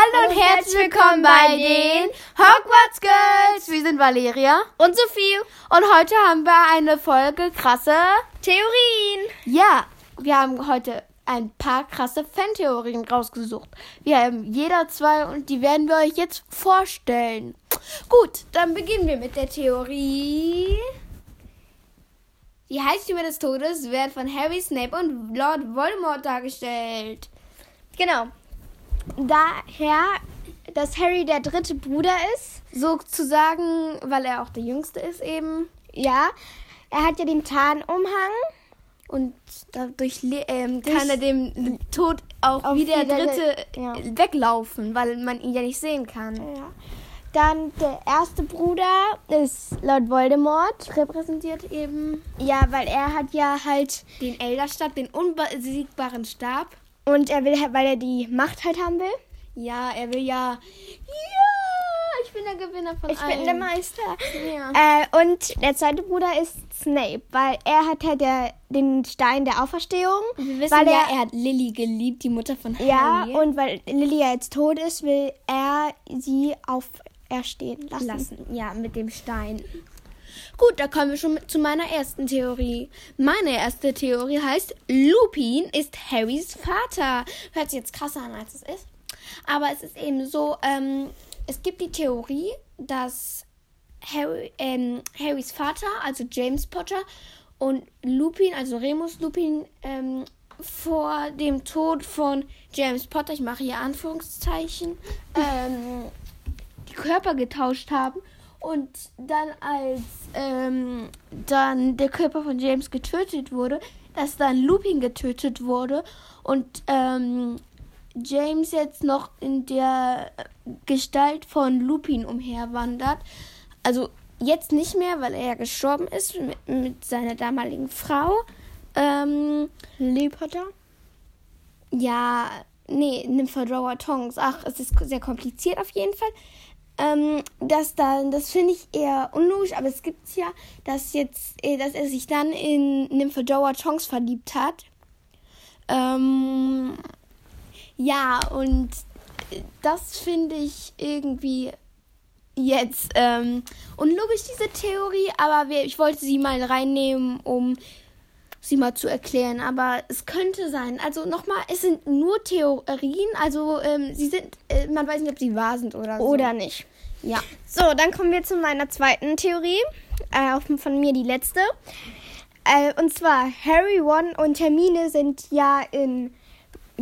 Hallo und herzlich willkommen bei den Hogwarts Girls. Wir sind Valeria Und Sophie. und heute haben wir eine Folge krasse. Theorien. Ja, wir haben heute ein paar krasse Fantheorien rausgesucht. Wir haben jeder zwei und die werden wir euch jetzt vorstellen. Gut, dann beginnen wir mit der Theorie. Die Heißtümer des Todes werden von Harry Snape und Lord Voldemort dargestellt. Genau. Daher, dass Harry der dritte Bruder ist. Sozusagen, weil er auch der Jüngste ist eben. Ja. Er hat ja den Tarnumhang. Und dadurch ähm, kann er dem Tod auch, wie der Dritte ja. weglaufen, weil man ihn ja nicht sehen kann. Ja. Dann der erste Bruder ist Lord Voldemort. Repräsentiert eben Ja, weil er hat ja halt den Elderstab, den unbesiegbaren Stab. Und er will halt, weil er die Macht halt haben will. Ja, er will ja. Ja, ich bin der Gewinner von Ich allen. bin der Meister. Ja. Äh, und der zweite Bruder ist Snape, weil er hat halt der, den Stein der Auferstehung. Wir wissen weil ja, er, er hat Lily geliebt, die Mutter von Ja, Harry. und weil Lily ja jetzt tot ist, will er sie auferstehen lassen. lassen. Ja, mit dem Stein. Gut, da kommen wir schon zu meiner ersten Theorie. Meine erste Theorie heißt, Lupin ist Harrys Vater. Hört sich jetzt krasser an, als es ist. Aber es ist eben so, ähm, es gibt die Theorie, dass Harry, ähm, Harrys Vater, also James Potter, und Lupin, also Remus Lupin, ähm, vor dem Tod von James Potter, ich mache hier Anführungszeichen, ähm, die Körper getauscht haben und dann als ähm, dann der Körper von James getötet wurde, dass dann Lupin getötet wurde und ähm, James jetzt noch in der Gestalt von Lupin umherwandert. Also jetzt nicht mehr, weil er ja gestorben ist mit, mit seiner damaligen Frau. Ähm, Potter? ja, nee, Nymphodora Tongs. Ach, es ist sehr kompliziert auf jeden Fall. Ähm, das dann, das finde ich eher unlogisch, aber es gibt ja, dass jetzt, äh, dass er sich dann in Nymphodora Tongs verliebt hat. Ähm, ja, und das finde ich irgendwie jetzt ähm, unlogisch, diese Theorie, aber wir, ich wollte sie mal reinnehmen, um sie mal zu erklären. Aber es könnte sein. Also nochmal, es sind nur Theorien, also ähm, sie sind, äh, man weiß nicht, ob sie wahr sind oder so. Oder nicht. Ja. So, dann kommen wir zu meiner zweiten Theorie. Äh, auch von mir die letzte. Äh, und zwar, Harry, Ron und Hermine sind ja in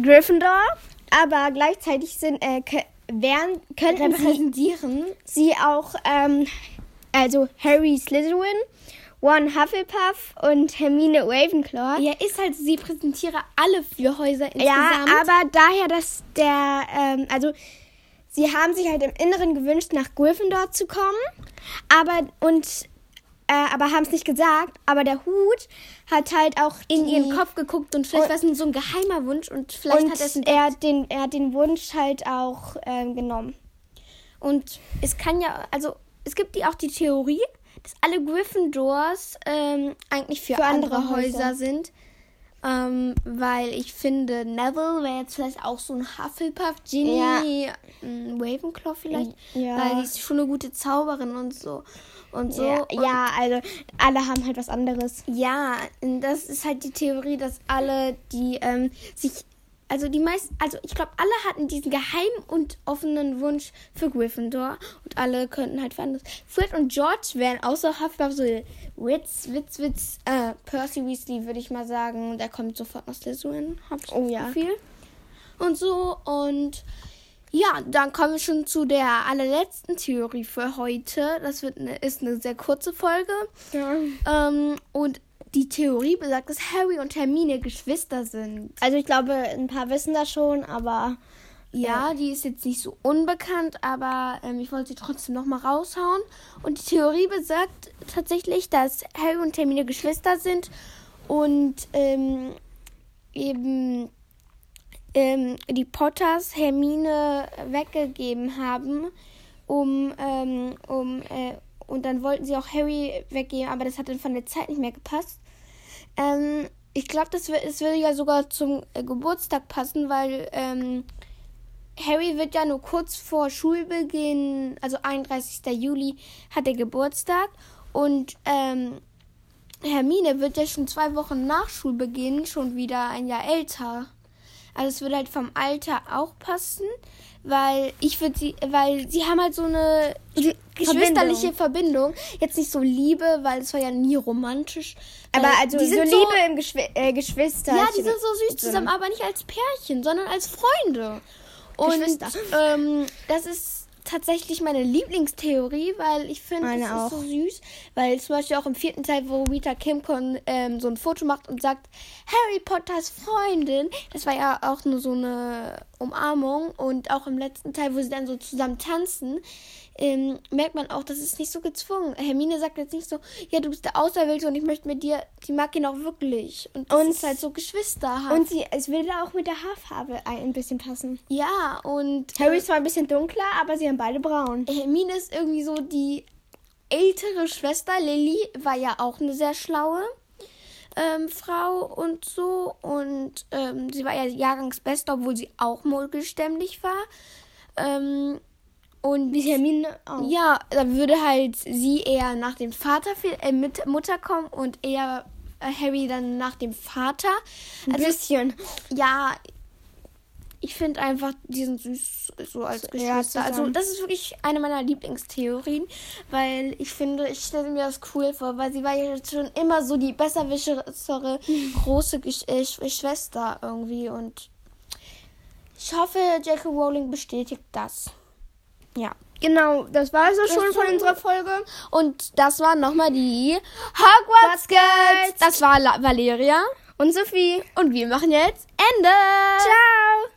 Gryffindor, aber gleichzeitig sind, äh, wären, könnten sie, sie auch, ähm, also Harry Slytherin, Ron Hufflepuff und Hermine Ravenclaw. Ja, ist halt, sie präsentiere alle vier Häuser Ja, insgesamt. aber daher, dass der, ähm, also sie haben sich halt im Inneren gewünscht, nach Gryffindor zu kommen, aber und äh, aber haben es nicht gesagt. Aber der Hut hat halt auch in ihren Kopf geguckt und vielleicht Und- war es so ein geheimer Wunsch und vielleicht und hat er es er hat den er hat den Wunsch halt auch ähm, genommen. Und es kann ja, also es gibt die auch die Theorie, dass alle Gryffindors ähm, eigentlich für, Für andere, andere Häuser, Häuser. sind. Ähm, weil ich finde, Neville wäre jetzt vielleicht auch so ein Hufflepuff, Ginny, ein Ravenclaw vielleicht. Ja. Weil die ist schon eine gute Zauberin und so. Und so. ja, und ja, also alle haben halt was anderes. Ja, das ist halt die Theorie, dass alle, die ähm, sich, also die meisten, also ich glaube, alle hatten diesen geheimen und offenen Wunsch für Gryffindor und alle könnten halt für anderes. Fred und George wären außer Hufflepuff so Witz, Witz, Witz, äh, Percy Weasley würde ich mal sagen, der kommt sofort nach Slytherin, hab ich Oh ja. Gefühl. Und so und ja, dann kommen wir schon zu der allerletzten Theorie für heute. Das wird eine, ist eine sehr kurze Folge. Ja. Ähm, und die Theorie besagt, dass Harry und Hermine Geschwister sind. Also ich glaube, ein paar wissen das schon, aber Ja, die ist jetzt nicht so unbekannt, aber ähm, ich wollte sie trotzdem nochmal raushauen. Und die Theorie besagt tatsächlich, dass Harry und Hermine Geschwister sind und ähm, eben ähm, die Potters Hermine weggegeben haben, um, ähm, um äh, und dann wollten sie auch Harry weggeben, aber das hat dann von der Zeit nicht mehr gepasst. Ähm, ich glaube, das es würde ja sogar zum äh, Geburtstag passen, weil ähm, Harry wird ja nur kurz vor Schulbeginn, also 31. Juli, hat er Geburtstag. Und ähm, Hermine wird ja schon zwei Wochen nach Schulbeginn schon wieder ein Jahr älter. Also es würde halt vom Alter auch passen, weil ich würde sie, weil sie haben halt so eine geschwisterliche Verbindung. Jetzt nicht so Liebe, weil es war ja nie romantisch. Aber also die so sind Liebe im Geschwi äh, Geschwister. ja, die sind so süß zusammen, aber nicht als Pärchen, sondern als Freunde. Und Geschwister. ähm, das ist tatsächlich meine Lieblingstheorie, weil ich finde, es auch. ist so süß. Weil zum Beispiel auch im vierten Teil, wo Rita Kimcon ähm, so ein Foto macht und sagt, Harry Potters Freundin, das war ja auch nur so eine Umarmung. Und auch im letzten Teil, wo sie dann so zusammen tanzen, ähm, merkt man auch, das ist nicht so gezwungen. Hermine sagt jetzt nicht so, ja, du bist der Auserwählte und ich möchte mit dir, die mag ihn auch wirklich. Und Und- ist halt so Geschwisterhaft. Und sie, es würde auch mit der Haarfarbe ein, ein bisschen passen. ja, und Harry ist zwar ein bisschen dunkler, aber sie haben beide braun. Hermine ist irgendwie so die ältere Schwester. Lily war ja auch eine sehr schlaue ähm, Frau und so. Und ähm, sie war ja Jahrgangsbeste, obwohl sie auch multistämmig war. Ähm, und Hermine auch. ja, da würde halt sie eher nach dem Vater, äh, mit Mutter kommen und eher äh, Harry dann nach dem Vater. Ein Also bisschen. ja, ich finde einfach, die sind süß so als Ja, Geschwister. also zusammen. das ist wirklich eine meiner Lieblingstheorien, weil ich finde, ich stelle mir das cool vor, weil sie war ja schon immer so die besserwischere große Gesch äh, Sch- Schwester irgendwie und ich hoffe, J.K. Rowling bestätigt das. Ja. Genau, das war es auch schon von unserer Folge. Und das waren nochmal die Hogwarts Girls. Das war La Valeria. Und Sophie. Und wir machen jetzt Ende. Ciao.